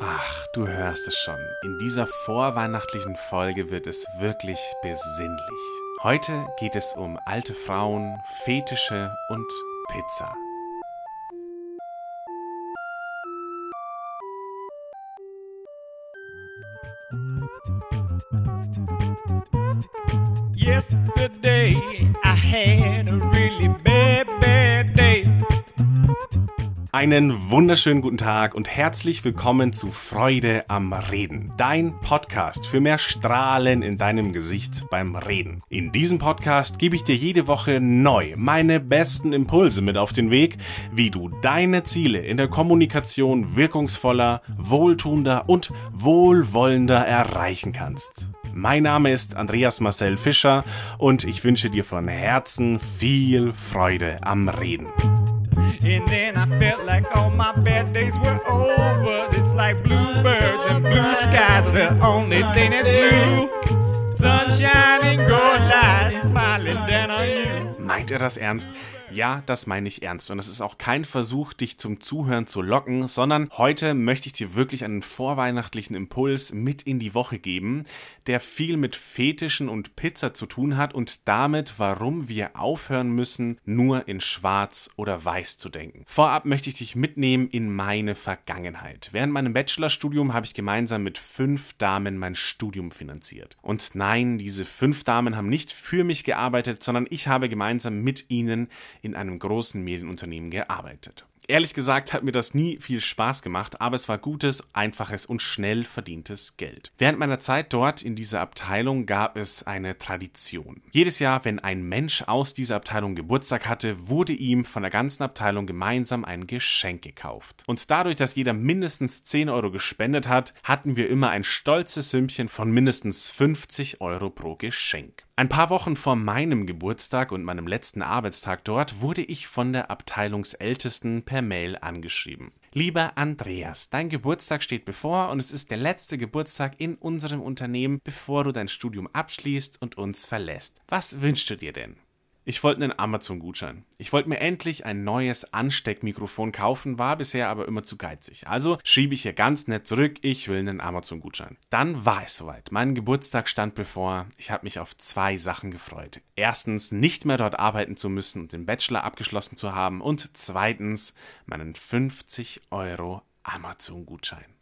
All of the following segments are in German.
Ach, du hörst es schon. In dieser vorweihnachtlichen Folge wird es wirklich besinnlich. Heute geht es um alte Frauen, Fetische und Pizza. Yesterday Einen wunderschönen guten Tag und herzlich willkommen zu Freude am Reden, dein Podcast für mehr Strahlen in deinem Gesicht beim Reden. In diesem Podcast gebe ich dir jede Woche neu meine besten Impulse mit auf den Weg, wie du deine Ziele in der Kommunikation wirkungsvoller, wohltuender und wohlwollender erreichen kannst. Mein Name ist Andreas Marcel Fischer und ich wünsche dir von Herzen viel Freude am Reden. And then I felt like all my bad days were over. It's like bluebirds and blue skies are the only thing that's blue. Sunshine Meint er das ernst? Ja, das meine ich ernst. Und es ist auch kein Versuch, dich zum Zuhören zu locken, sondern heute möchte ich dir wirklich einen vorweihnachtlichen Impuls mit in die Woche geben, der viel mit Fetischen und Pizza zu tun hat und damit, warum wir aufhören müssen, nur in Schwarz oder Weiß zu denken. Vorab möchte ich dich mitnehmen in meine Vergangenheit. Während meinem Bachelorstudium habe ich gemeinsam mit fünf Damen mein Studium finanziert. Und nein, diese fünf Damen haben nicht für mich gearbeitet, sondern ich habe gemeinsam mit ihnen in einem großen Medienunternehmen gearbeitet. Ehrlich gesagt hat mir das nie viel Spaß gemacht, aber es war gutes, einfaches und schnell verdientes Geld. Während meiner Zeit dort in dieser Abteilung gab es eine Tradition. Jedes Jahr, wenn ein Mensch aus dieser Abteilung Geburtstag hatte, wurde ihm von der ganzen Abteilung gemeinsam ein Geschenk gekauft. Und dadurch, dass jeder mindestens 10 Euro gespendet hat, hatten wir immer ein stolzes Sümmchen von mindestens 50 Euro pro Geschenk. Ein paar Wochen vor meinem Geburtstag und meinem letzten Arbeitstag dort wurde ich von der Abteilungsältesten per Mail angeschrieben. Lieber Andreas, dein Geburtstag steht bevor und es ist der letzte Geburtstag in unserem Unternehmen, bevor du dein Studium abschließt und uns verlässt. Was wünschst du dir denn? Ich wollte einen Amazon-Gutschein. Ich wollte mir endlich ein neues Ansteckmikrofon kaufen, war bisher aber immer zu geizig. Also schrieb ich hier ganz nett zurück, ich will einen Amazon-Gutschein. Dann war es soweit. Mein Geburtstag stand bevor. Ich habe mich auf zwei Sachen gefreut. Erstens, nicht mehr dort arbeiten zu müssen und den Bachelor abgeschlossen zu haben. Und zweitens, meinen 50 Euro Amazon-Gutschein.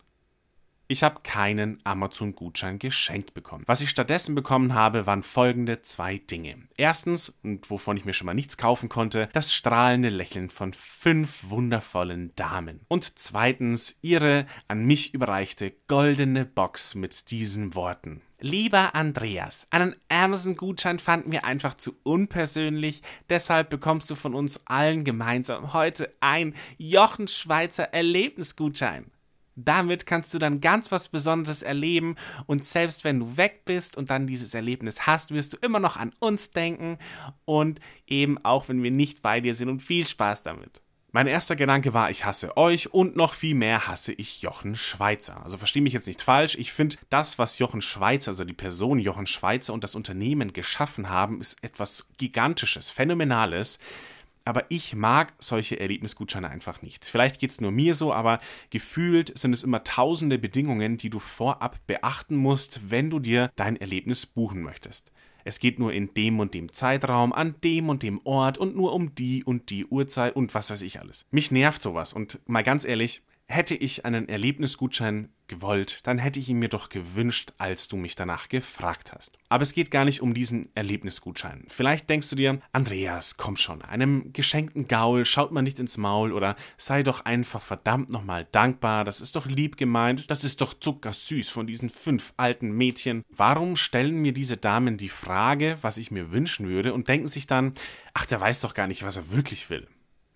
Ich habe keinen Amazon-Gutschein geschenkt bekommen. Was ich stattdessen bekommen habe, waren folgende zwei Dinge. Erstens, und wovon ich mir schon mal nichts kaufen konnte, das strahlende Lächeln von fünf wundervollen Damen. Und zweitens, ihre an mich überreichte goldene Box mit diesen Worten. Lieber Andreas, einen Amazon-Gutschein fanden wir einfach zu unpersönlich, deshalb bekommst du von uns allen gemeinsam heute ein Jochen Schweizer Erlebnisgutschein. Damit kannst du dann ganz was Besonderes erleben und selbst wenn du weg bist und dann dieses Erlebnis hast, wirst du immer noch an uns denken und eben auch wenn wir nicht bei dir sind und viel Spaß damit. Mein erster Gedanke war, ich hasse euch und noch viel mehr hasse ich Jochen Schweizer. Also verstehe mich jetzt nicht falsch, ich finde, das, was Jochen Schweizer, also die Person Jochen Schweizer und das Unternehmen geschaffen haben, ist etwas Gigantisches, Phänomenales aber ich mag solche Erlebnisgutscheine einfach nicht. Vielleicht geht es nur mir so, aber gefühlt sind es immer tausende Bedingungen, die du vorab beachten musst, wenn du dir dein Erlebnis buchen möchtest. Es geht nur in dem und dem Zeitraum, an dem und dem Ort und nur um die und die Uhrzeit und was weiß ich alles. Mich nervt sowas und mal ganz ehrlich, Hätte ich einen Erlebnisgutschein gewollt, dann hätte ich ihn mir doch gewünscht, als du mich danach gefragt hast. Aber es geht gar nicht um diesen Erlebnisgutschein. Vielleicht denkst du dir, Andreas, komm schon, einem geschenkten Gaul schaut man nicht ins Maul oder sei doch einfach verdammt nochmal dankbar, das ist doch lieb gemeint, das ist doch zuckersüß von diesen fünf alten Mädchen. Warum stellen mir diese Damen die Frage, was ich mir wünschen würde und denken sich dann, ach, der weiß doch gar nicht, was er wirklich will.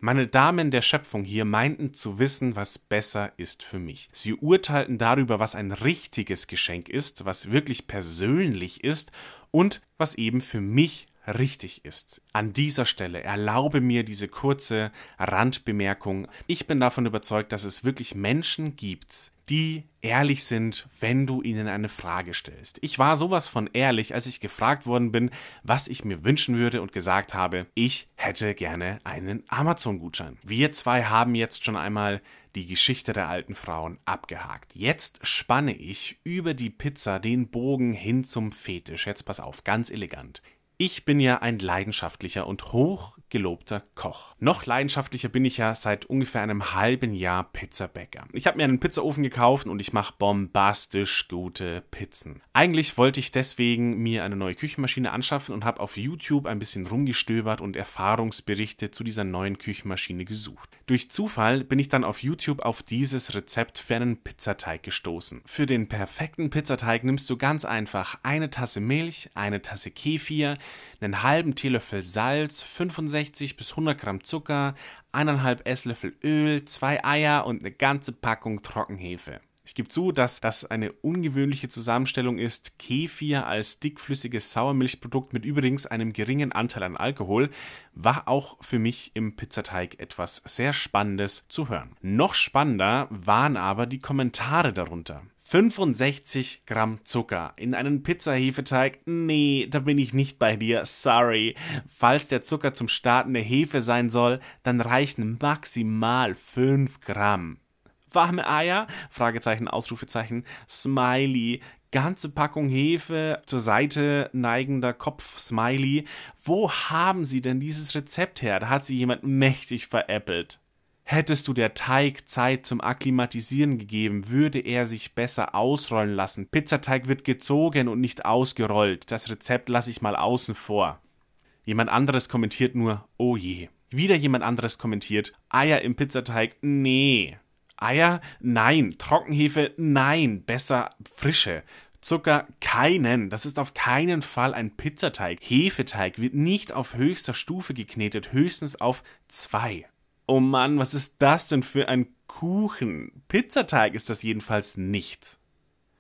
Meine Damen der Schöpfung hier meinten zu wissen, was besser ist für mich. Sie urteilten darüber, was ein richtiges Geschenk ist, was wirklich persönlich ist und was eben für mich richtig ist. An dieser Stelle erlaube mir diese kurze Randbemerkung. Ich bin davon überzeugt, dass es wirklich Menschen gibt, die ehrlich sind, wenn du ihnen eine Frage stellst. Ich war sowas von ehrlich, als ich gefragt worden bin, was ich mir wünschen würde und gesagt habe, ich hätte gerne einen Amazon-Gutschein. Wir zwei haben jetzt schon einmal die Geschichte der alten Frauen abgehakt. Jetzt spanne ich über die Pizza den Bogen hin zum Fetisch. Jetzt pass auf, ganz elegant. Ich bin ja ein leidenschaftlicher und hochgelobter Koch. Noch leidenschaftlicher bin ich ja seit ungefähr einem halben Jahr Pizzabäcker. Ich habe mir einen Pizzaofen gekauft und ich mache bombastisch gute Pizzen. Eigentlich wollte ich deswegen mir eine neue Küchenmaschine anschaffen und habe auf YouTube ein bisschen rumgestöbert und Erfahrungsberichte zu dieser neuen Küchenmaschine gesucht. Durch Zufall bin ich dann auf YouTube auf dieses Rezept für einen Pizzateig gestoßen. Für den perfekten Pizzateig nimmst du ganz einfach eine Tasse Milch, eine Tasse Kefir, einen halben Teelöffel Salz, 65 bis 100 Gramm Zucker, eineinhalb Esslöffel Öl, zwei Eier und eine ganze Packung Trockenhefe. Ich gebe zu, dass das eine ungewöhnliche Zusammenstellung ist. Kefir als dickflüssiges Sauermilchprodukt mit übrigens einem geringen Anteil an Alkohol war auch für mich im Pizzateig etwas sehr Spannendes zu hören. Noch spannender waren aber die Kommentare darunter. 65 Gramm Zucker in einen Pizzahefeteig? Nee, da bin ich nicht bei dir. Sorry. Falls der Zucker zum Starten der Hefe sein soll, dann reichen maximal 5 Gramm. Warme Eier? Fragezeichen, Ausrufezeichen, Smiley. Ganze Packung Hefe, zur Seite neigender Kopf, Smiley. Wo haben Sie denn dieses Rezept her? Da hat sie jemand mächtig veräppelt. Hättest du der Teig Zeit zum Akklimatisieren gegeben, würde er sich besser ausrollen lassen. Pizzateig wird gezogen und nicht ausgerollt. Das Rezept lasse ich mal außen vor. Jemand anderes kommentiert nur, oh je. Wieder jemand anderes kommentiert, Eier im Pizzateig, nee. Eier, nein. Trockenhefe, nein. Besser frische. Zucker keinen. Das ist auf keinen Fall ein Pizzateig. Hefeteig wird nicht auf höchster Stufe geknetet, höchstens auf zwei. Oh Mann, was ist das denn für ein Kuchen? Pizzateig ist das jedenfalls nicht.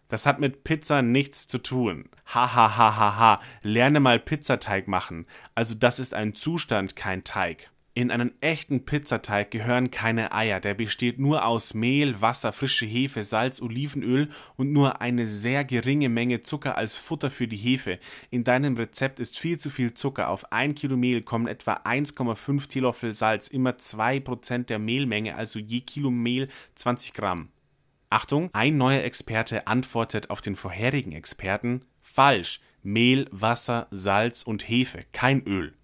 Das hat mit Pizza nichts zu tun. Ha ha ha ha ha. Lerne mal Pizzateig machen. Also das ist ein Zustand, kein Teig. In einen echten Pizzateig gehören keine Eier, der besteht nur aus Mehl, Wasser, frische Hefe, Salz, Olivenöl und nur eine sehr geringe Menge Zucker als Futter für die Hefe. In deinem Rezept ist viel zu viel Zucker. Auf ein Kilo Mehl kommen etwa 1,5 Teelöffel Salz, immer 2% der Mehlmenge, also je Kilo Mehl 20 Gramm. Achtung, ein neuer Experte antwortet auf den vorherigen Experten falsch. Mehl, Wasser, Salz und Hefe, kein Öl.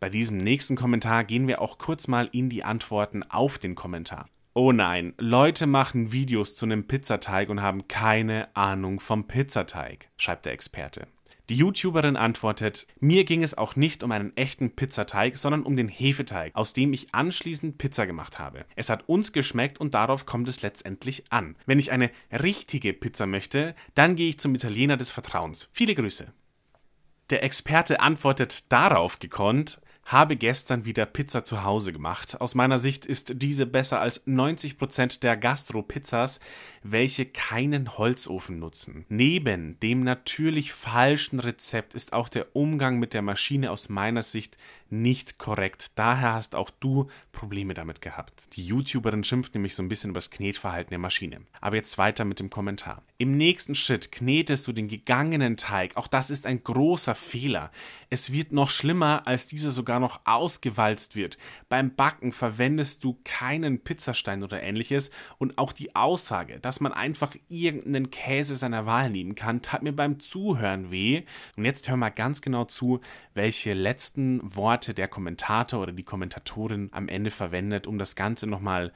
Bei diesem nächsten Kommentar gehen wir auch kurz mal in die Antworten auf den Kommentar. Oh nein, Leute machen Videos zu einem Pizzateig und haben keine Ahnung vom Pizzateig, schreibt der Experte. Die YouTuberin antwortet, mir ging es auch nicht um einen echten Pizzateig, sondern um den Hefeteig, aus dem ich anschließend Pizza gemacht habe. Es hat uns geschmeckt und darauf kommt es letztendlich an. Wenn ich eine richtige Pizza möchte, dann gehe ich zum Italiener des Vertrauens. Viele Grüße. Der Experte antwortet darauf gekonnt, habe gestern wieder Pizza zu Hause gemacht. Aus meiner Sicht ist diese besser als 90% der Gastro-Pizzas, welche keinen Holzofen nutzen. Neben dem natürlich falschen Rezept ist auch der Umgang mit der Maschine aus meiner Sicht nicht korrekt. Daher hast auch du Probleme damit gehabt. Die YouTuberin schimpft nämlich so ein bisschen über das Knetverhalten der Maschine. Aber jetzt weiter mit dem Kommentar. Im nächsten Schritt knetest du den gegangenen Teig. Auch das ist ein großer Fehler. Es wird noch schlimmer, als dieser sogar noch ausgewalzt wird. Beim Backen verwendest du keinen Pizzastein oder ähnliches und auch die Aussage, dass man einfach irgendeinen Käse seiner Wahl nehmen kann, tat mir beim Zuhören weh. Und jetzt hör mal ganz genau zu, welche letzten Worte der Kommentator oder die Kommentatorin am Ende verwendet, um das Ganze nochmal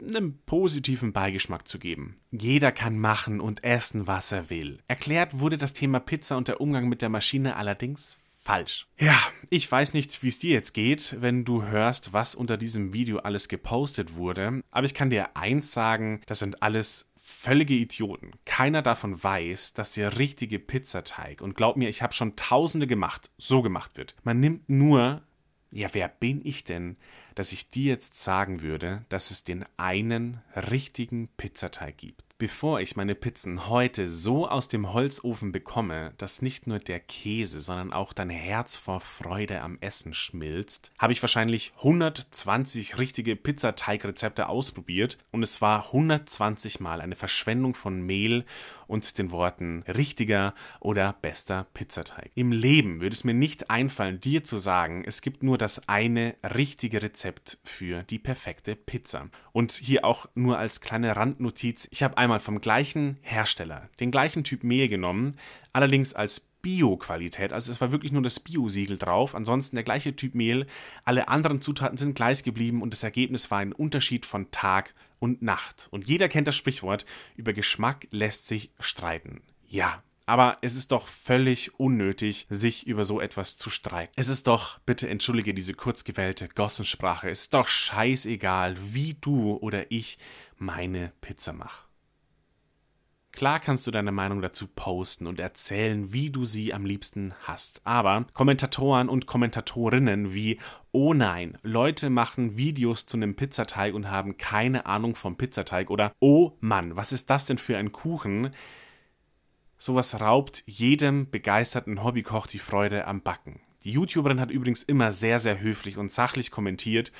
einen positiven Beigeschmack zu geben. Jeder kann machen und essen, was er will. Erklärt wurde das Thema Pizza und der Umgang mit der Maschine allerdings falsch. Ja, ich weiß nicht, wie es dir jetzt geht, wenn du hörst, was unter diesem Video alles gepostet wurde, aber ich kann dir eins sagen, das sind alles völlige Idioten. Keiner davon weiß, dass der richtige Pizzateig, und glaub mir, ich habe schon tausende gemacht, so gemacht wird. Man nimmt nur, ja, wer bin ich denn, dass ich dir jetzt sagen würde, dass es den einen richtigen Pizzateig gibt? Bevor ich meine Pizzen heute so aus dem Holzofen bekomme, dass nicht nur der Käse, sondern auch dein Herz vor Freude am Essen schmilzt, habe ich wahrscheinlich 120 richtige Pizzateigrezepte ausprobiert. Und es war 120 Mal eine Verschwendung von Mehl und den Worten richtiger oder bester Pizzateig. Im Leben würde es mir nicht einfallen, dir zu sagen, es gibt nur das eine richtige Rezept für die perfekte Pizza. Und hier auch nur als kleine Randnotiz, ich habe einmal vom gleichen Hersteller den gleichen Typ Mehl genommen, allerdings als Bio-Qualität. Also es war wirklich nur das Bio-Siegel drauf. Ansonsten der gleiche Typ Mehl. Alle anderen Zutaten sind gleich geblieben und das Ergebnis war ein Unterschied von Tag und Nacht. Und jeder kennt das Sprichwort, über Geschmack lässt sich streiten. Ja, aber es ist doch völlig unnötig, sich über so etwas zu streiten. Es ist doch, bitte entschuldige diese kurz gewählte Gossensprache, es ist doch scheißegal, wie du oder ich meine Pizza mache. Klar kannst du deine Meinung dazu posten und erzählen, wie du sie am liebsten hast. Aber Kommentatoren und Kommentatorinnen wie Oh nein, Leute machen Videos zu einem Pizzateig und haben keine Ahnung vom Pizzateig oder Oh Mann, was ist das denn für ein Kuchen? Sowas raubt jedem begeisterten Hobbykoch die Freude am Backen. Die YouTuberin hat übrigens immer sehr, sehr höflich und sachlich kommentiert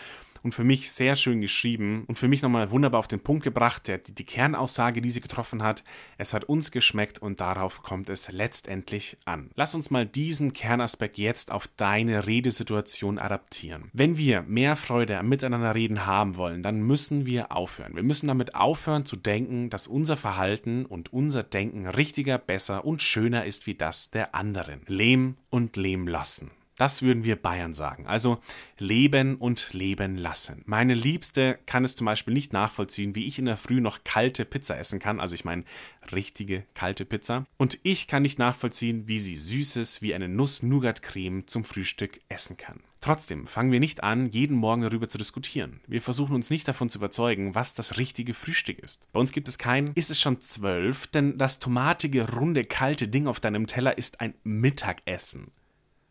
und für mich sehr schön geschrieben und für mich nochmal wunderbar auf den Punkt gebracht, der, die, Kernaussage, die sie getroffen hat. Es hat uns geschmeckt und darauf kommt es letztendlich an. Lass uns mal diesen Kernaspekt jetzt auf deine Redesituation adaptieren. Wenn wir mehr Freude am Miteinanderreden haben wollen, dann müssen wir aufhören. Wir müssen damit aufhören zu denken, dass unser Verhalten und unser Denken richtiger, besser und schöner ist wie das der anderen. Lehm und lehm lassen. Das würden wir Bayern sagen. Also leben und leben lassen. Meine Liebste kann es zum Beispiel nicht nachvollziehen, wie ich in der Früh noch kalte Pizza essen kann. Also ich meine richtige kalte Pizza. Und ich kann nicht nachvollziehen, wie sie Süßes wie eine Nuss-Nougat-Creme zum Frühstück essen kann. Trotzdem fangen wir nicht an, jeden Morgen darüber zu diskutieren. Wir versuchen uns nicht davon zu überzeugen, was das richtige Frühstück ist. Bei uns gibt es kein, ist es schon zwölf, denn das tomatige, runde, kalte Ding auf deinem Teller ist ein Mittagessen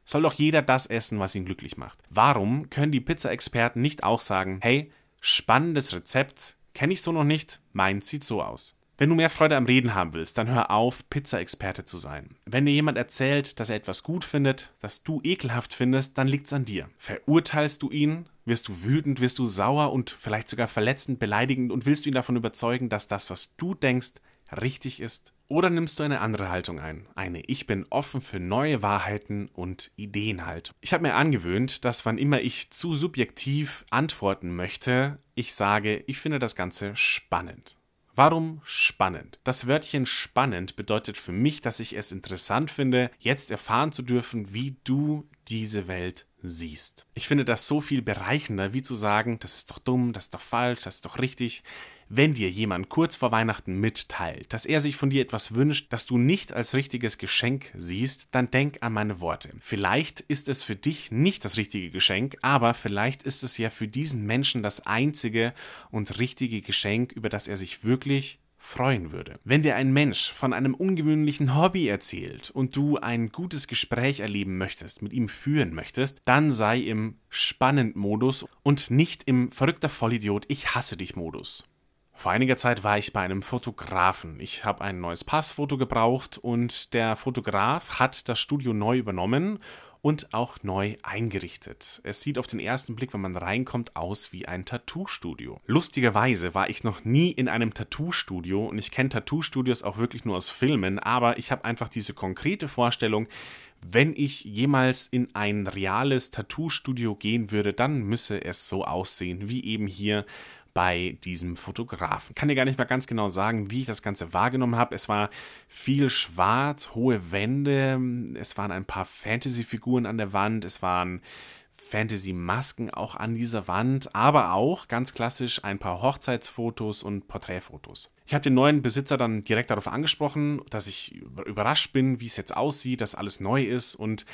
soll doch jeder das essen, was ihn glücklich macht. Warum können die Pizza-Experten nicht auch sagen, hey, spannendes Rezept, kenne ich so noch nicht, meins sieht so aus. Wenn du mehr Freude am Reden haben willst, dann hör auf, Pizza-Experte zu sein. Wenn dir jemand erzählt, dass er etwas gut findet, das du ekelhaft findest, dann liegt's an dir. Verurteilst du ihn, wirst du wütend, wirst du sauer und vielleicht sogar verletzend, beleidigend und willst du ihn davon überzeugen, dass das, was du denkst, richtig ist? Oder nimmst du eine andere Haltung ein? Eine Ich bin offen für neue Wahrheiten und Ideenhaltung. Ich habe mir angewöhnt, dass wann immer ich zu subjektiv antworten möchte, ich sage, ich finde das Ganze spannend. Warum spannend? Das Wörtchen spannend bedeutet für mich, dass ich es interessant finde, jetzt erfahren zu dürfen, wie du diese Welt siehst. Ich finde das so viel bereichender, wie zu sagen, das ist doch dumm, das ist doch falsch, das ist doch richtig. Wenn dir jemand kurz vor Weihnachten mitteilt, dass er sich von dir etwas wünscht, das du nicht als richtiges Geschenk siehst, dann denk an meine Worte. Vielleicht ist es für dich nicht das richtige Geschenk, aber vielleicht ist es ja für diesen Menschen das einzige und richtige Geschenk, über das er sich wirklich freuen würde. Wenn dir ein Mensch von einem ungewöhnlichen Hobby erzählt und du ein gutes Gespräch erleben möchtest, mit ihm führen möchtest, dann sei im Spannend-Modus und nicht im verrückter Vollidiot, ich hasse dich Modus. Vor einiger Zeit war ich bei einem Fotografen. Ich habe ein neues Passfoto gebraucht und der Fotograf hat das Studio neu übernommen und auch neu eingerichtet. Es sieht auf den ersten Blick, wenn man reinkommt, aus wie ein Tattoo-Studio. Lustigerweise war ich noch nie in einem Tattoo-Studio und ich kenne Tattoo-Studios auch wirklich nur aus Filmen, aber ich habe einfach diese konkrete Vorstellung, wenn ich jemals in ein reales Tattoo-Studio gehen würde, dann müsse es so aussehen wie eben hier bei diesem Fotografen. Kann dir gar nicht mal ganz genau sagen, wie ich das Ganze wahrgenommen habe. Es war viel schwarz, hohe Wände, es waren ein paar Fantasy-Figuren an der Wand, es waren Fantasy-Masken auch an dieser Wand, aber auch ganz klassisch ein paar Hochzeitsfotos und Porträtfotos. Ich habe den neuen Besitzer dann direkt darauf angesprochen, dass ich überrascht bin, wie es jetzt aussieht, dass alles neu ist und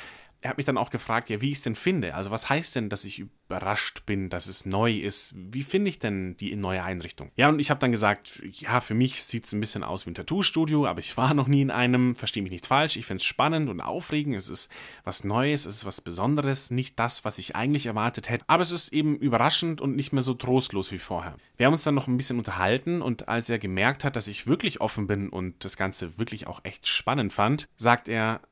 er hat mich dann auch gefragt, ja, wie ich es denn finde. Also was heißt denn, dass ich überrascht bin, dass es neu ist? Wie finde ich denn die neue Einrichtung? Ja, und ich habe dann gesagt, ja, für mich sieht es ein bisschen aus wie ein Tattoo-Studio, aber ich war noch nie in einem, verstehe mich nicht falsch. Ich finde es spannend und aufregend. Es ist was Neues, es ist was Besonderes, nicht das, was ich eigentlich erwartet hätte. Aber es ist eben überraschend und nicht mehr so trostlos wie vorher. Wir haben uns dann noch ein bisschen unterhalten und als er gemerkt hat, dass ich wirklich offen bin und das Ganze wirklich auch echt spannend fand, sagt er,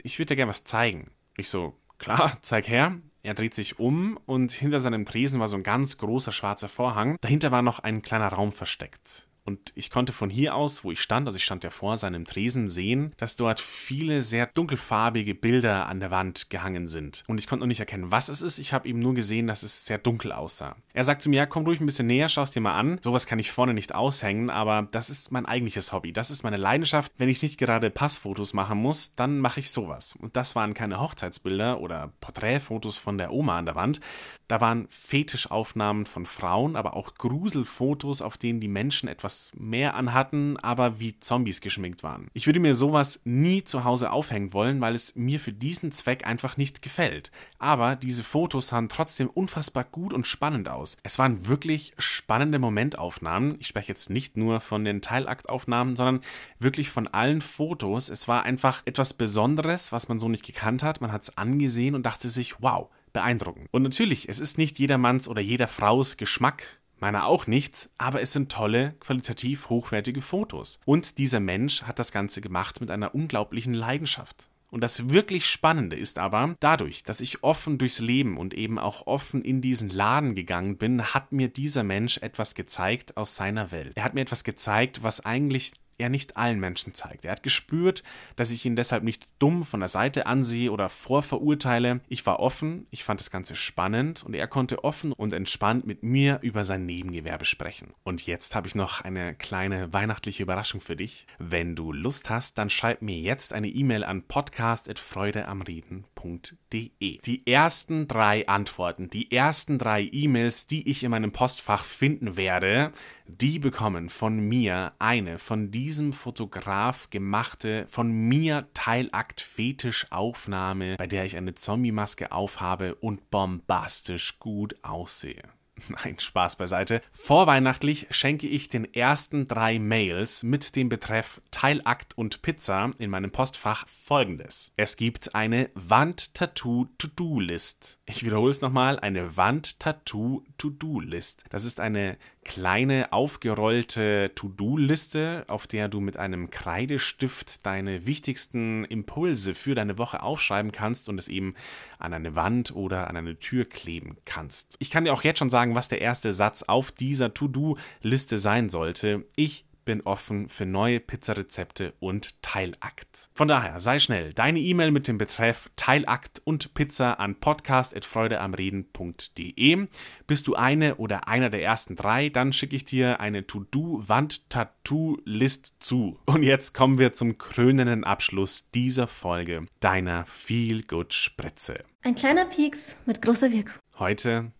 ich würde dir gerne was zeigen. Ich so, klar, zeig her. Er dreht sich um und hinter seinem Tresen war so ein ganz großer schwarzer Vorhang. Dahinter war noch ein kleiner Raum versteckt. Und ich konnte von hier aus, wo ich stand, also ich stand ja vor seinem Tresen, sehen, dass dort viele sehr dunkelfarbige Bilder an der Wand gehangen sind. Und ich konnte noch nicht erkennen, was es ist. Ich habe ihm nur gesehen, dass es sehr dunkel aussah. Er sagt zu mir, ja, komm ruhig ein bisschen näher, schau es dir mal an. Sowas kann ich vorne nicht aushängen, aber das ist mein eigentliches Hobby. Das ist meine Leidenschaft. Wenn ich nicht gerade Passfotos machen muss, dann mache ich sowas. Und das waren keine Hochzeitsbilder oder Porträtfotos von der Oma an der Wand. Da waren Fetischaufnahmen von Frauen, aber auch Gruselfotos, auf denen die Menschen etwas mehr anhatten, aber wie Zombies geschminkt waren. Ich würde mir sowas nie zu Hause aufhängen wollen, weil es mir für diesen Zweck einfach nicht gefällt. Aber diese Fotos sahen trotzdem unfassbar gut und spannend aus. Es waren wirklich spannende Momentaufnahmen. Ich spreche jetzt nicht nur von den Teilaktaufnahmen, sondern wirklich von allen Fotos. Es war einfach etwas Besonderes, was man so nicht gekannt hat. Man hat es angesehen und dachte sich, wow, beeindruckend. Und natürlich, es ist nicht jedermanns oder jeder Fraus Geschmack, Meiner auch nicht, aber es sind tolle, qualitativ hochwertige Fotos. Und dieser Mensch hat das Ganze gemacht mit einer unglaublichen Leidenschaft. Und das wirklich Spannende ist aber, dadurch, dass ich offen durchs Leben und eben auch offen in diesen Laden gegangen bin, hat mir dieser Mensch etwas gezeigt aus seiner Welt. Er hat mir etwas gezeigt, was eigentlich er nicht allen Menschen zeigt. Er hat gespürt, dass ich ihn deshalb nicht dumm von der Seite ansehe oder vorverurteile. Ich war offen, ich fand das Ganze spannend und er konnte offen und entspannt mit mir über sein Nebengewerbe sprechen. Und jetzt habe ich noch eine kleine weihnachtliche Überraschung für dich. Wenn du Lust hast, dann schreib mir jetzt eine E-Mail an podcast.freudeamreden.de. Die ersten drei Antworten, die ersten drei E-Mails, die ich in meinem Postfach finden werde, die bekommen von mir eine von diesem Fotograf gemachte, von mir Teilakt-Fetisch-Aufnahme, bei der ich eine Zombie-Maske aufhabe und bombastisch gut aussehe. Nein, Spaß beiseite. Vorweihnachtlich schenke ich den ersten drei Mails mit dem Betreff Teilakt und Pizza in meinem Postfach folgendes. Es gibt eine Wand-Tattoo-To-Do-List. Ich wiederhole es nochmal, eine Wand-Tattoo-To-Do-List. Das ist eine kleine aufgerollte To-Do-Liste, auf der du mit einem Kreidestift deine wichtigsten Impulse für deine Woche aufschreiben kannst und es eben an eine Wand oder an eine Tür kleben kannst. Ich kann dir auch jetzt schon sagen, was der erste Satz auf dieser To-Do-Liste sein sollte. Ich bin offen für neue Pizzarezepte und Teilakt. Von daher, sei schnell. Deine E-Mail mit dem Betreff Teilakt und Pizza an podcast.freudeamreden.de. Bist du eine oder einer der ersten drei, dann schicke ich dir eine To-Do-Wand-Tattoo-List zu. Und jetzt kommen wir zum krönenden Abschluss dieser Folge deiner Feel-Good-Spritze. Ein kleiner Pieks mit großer Wirkung. Heute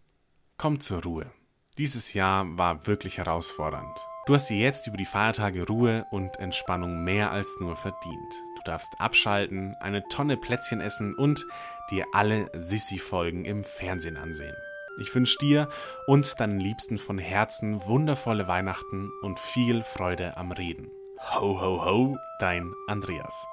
komm zur Ruhe. Dieses Jahr war wirklich herausfordernd. Du hast dir jetzt über die Feiertage Ruhe und Entspannung mehr als nur verdient. Du darfst abschalten, eine Tonne Plätzchen essen und dir alle Sissi-Folgen im Fernsehen ansehen. Ich wünsche dir und deinen Liebsten von Herzen wundervolle Weihnachten und viel Freude am Reden. Ho, ho, ho, dein Andreas.